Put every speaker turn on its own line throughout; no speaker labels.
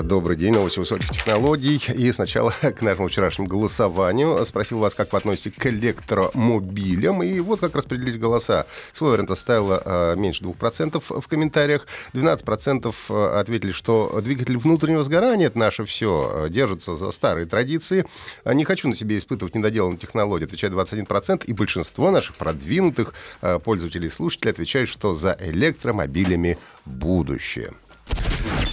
Добрый день, новости высоких технологий. И сначала к нашему вчерашнему голосованию. Спросил вас, как вы относитесь к электромобилям. И вот как распределились голоса. Свой вариант оставило а, меньше 2% в комментариях. 12% а, ответили, что двигатель внутреннего сгорания — это наше все. Держится за старые традиции. А, Не хочу на себе испытывать недоделанную технологию, отвечает 21%. И большинство наших продвинутых а, пользователей и слушателей отвечают, что за электромобилями будущее.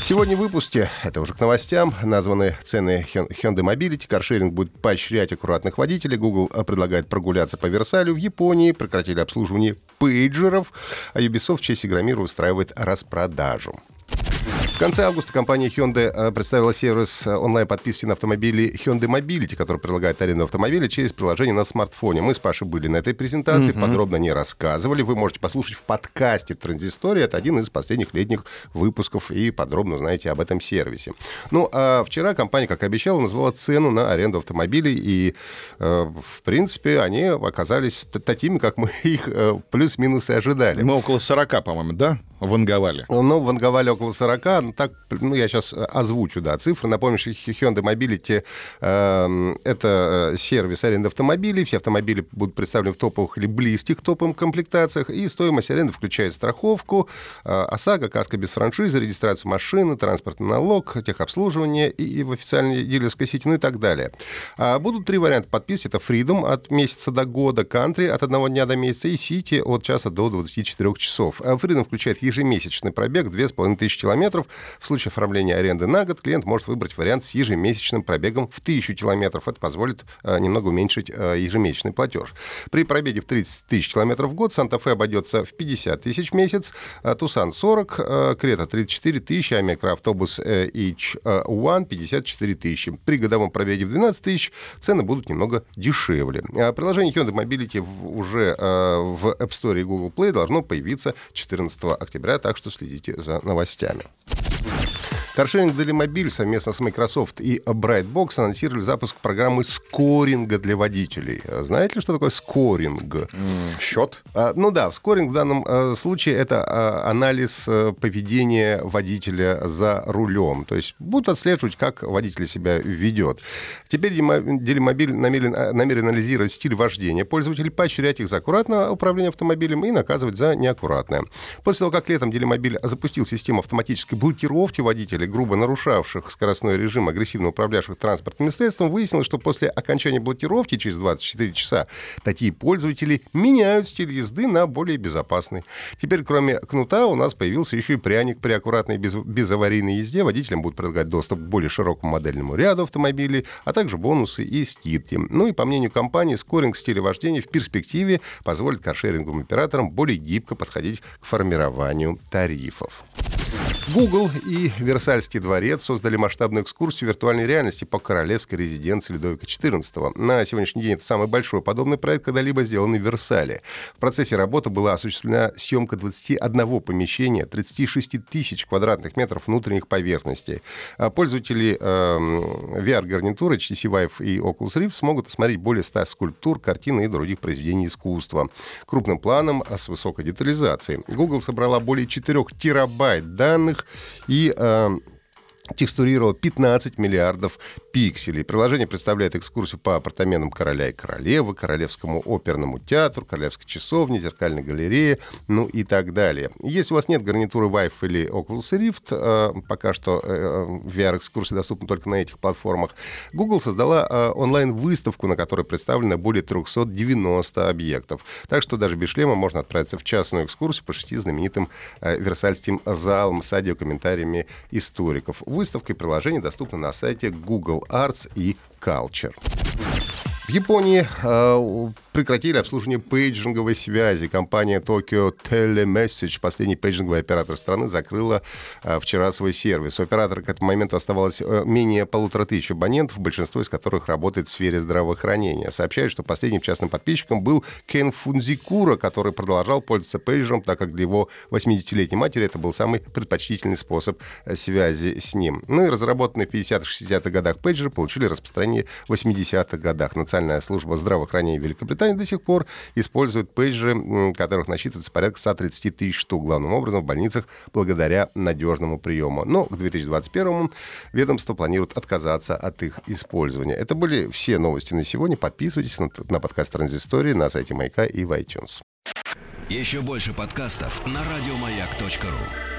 Сегодня в выпуске, это уже к новостям, названы цены Hyundai Mobility. Каршеринг будет поощрять аккуратных водителей. Google э, предлагает прогуляться по Версалю. В Японии прекратили обслуживание пейджеров. А Ubisoft в честь Игромира устраивает распродажу. В конце августа компания Hyundai э, представила сервис э, онлайн-подписки на автомобили Hyundai Mobility, который предлагает аренду автомобиля через приложение на смартфоне. Мы с Пашей были на этой презентации,
Мгм.
подробно не рассказывали. Вы можете послушать в подкасте «Транзистория». Это один из последних летних выпусков, и подробно узнаете об этом сервисе. Ну, а вчера компания, как и обещала, назвала цену на аренду автомобилей, и, э, в принципе, они оказались такими, как мы их э, плюс-минус и ожидали.
Мы около 40, по-моему, да, ванговали?
Ну, в Анговале около 40. Ну, так, ну, я сейчас озвучу, да, цифры. Напомню, что Hyundai Mobility э, это э, сервис аренды автомобилей. Все автомобили будут представлены в топовых или близких к топовым комплектациях. И стоимость аренды включает страховку, э, ОСАГО, каска без франшизы, регистрацию машины, транспортный налог, техобслуживание и, и в официальной дилерской сети, ну и так далее. А будут три варианта подписки. Это Freedom от месяца до года, Country от одного дня до месяца и City от часа до 24 часов. А Freedom включает ежемесячный пробег 2500 километров. В случае оформления аренды на год клиент может выбрать вариант с ежемесячным пробегом в 1000 километров. Это позволит э, немного уменьшить э, ежемесячный платеж. При пробеге в 30 тысяч километров в год Санта-Фе обойдется в 50 тысяч в месяц, э, Тусан 40, э, Крета 34 тысячи, а микроавтобус э, H1 54 тысячи. При годовом пробеге в 12 тысяч цены будут немного дешевле. А Приложение Hyundai Mobility уже в App Store и Google Play должно появиться 14 октября, так что следите за новостями. Каршеринг Делимобиль совместно с Microsoft и Brightbox анонсировали запуск программы скоринга для водителей. А Знаете ли, что такое скоринг?
Счет?
А, Ну да, скоринг в данном э, случае это а, анализ э, поведения водителя за рулем. То есть будут отслеживать, как водитель себя ведет. Теперь Делимобиль намерен, а, намерен анализировать стиль вождения пользователей, поощрять их за аккуратное управление автомобилем и наказывать за неаккуратное. После того, как летом Делимобиль запустил систему автоматической блокировки водителей, грубо нарушавших скоростной режим, агрессивно управлявших транспортными средствами, выяснилось, что после окончания блокировки через 24 часа такие пользователи меняют стиль езды на более безопасный. Теперь, кроме кнута, у нас появился еще и пряник при аккуратной без, безаварийной езде. Водителям будут предлагать доступ к более широкому модельному ряду автомобилей, а также бонусы и скидки. Ну и по мнению компании, скоринг стиля вождения в перспективе позволит каршеринговым операторам более гибко подходить к формированию тарифов. Google и Версальский дворец создали масштабную экскурсию виртуальной реальности по королевской резиденции Людовика XIV. На сегодняшний день это самый большой подобный проект, когда-либо сделанный в Версале. В процессе работы была осуществлена съемка 21 помещения, 36 тысяч квадратных метров внутренних поверхностей. А Пользователи эм, VR-гарнитуры HTC Vive и Oculus Rift смогут осмотреть более 100 скульптур, картин и других произведений искусства. Крупным планом, а с высокой детализацией. Google собрала более 4 терабайт данных и э, текстурировал 15 миллиардов пикселей. Приложение представляет экскурсию по апартаментам короля и королевы, Королевскому оперному театру, Королевской часовне, Зеркальной галерее, ну и так далее. Если у вас нет гарнитуры Vive или Oculus Rift, э, пока что э, VR-экскурсии доступны только на этих платформах, Google создала э, онлайн-выставку, на которой представлено более 390 объектов. Так что даже без шлема можно отправиться в частную экскурсию по шести знаменитым э, Версальским залам с аудиокомментариями историков. Выставка и приложение доступны на сайте Google Arts и Culture. В Японии э, прекратили обслуживание пейджинговой связи. Компания Tokyo Telemessage, последний пейджинговый оператор страны, закрыла а, вчера свой сервис. У оператора к этому моменту оставалось а, менее полутора тысяч абонентов, большинство из которых работает в сфере здравоохранения. Сообщают, что последним частным подписчиком был Кен Фунзикура, который продолжал пользоваться пейджером, так как для его 80-летней матери это был самый предпочтительный способ э, связи с ним. Ну и разработанные в 50-60-х годах пейджеры получили распространение в 80-х годах. Национальная служба здравоохранения Великобритании до сих пор использует пейджеры, которых насчитывается порядка 130 тысяч штук, главным образом в больницах благодаря надежному приему. Но к 2021 ведомство планирует отказаться от их использования. Это были все новости на сегодня. Подписывайтесь на, на подкаст Транзистории на сайте Майка и в iTunes.
Еще больше подкастов на радиомаяк.ру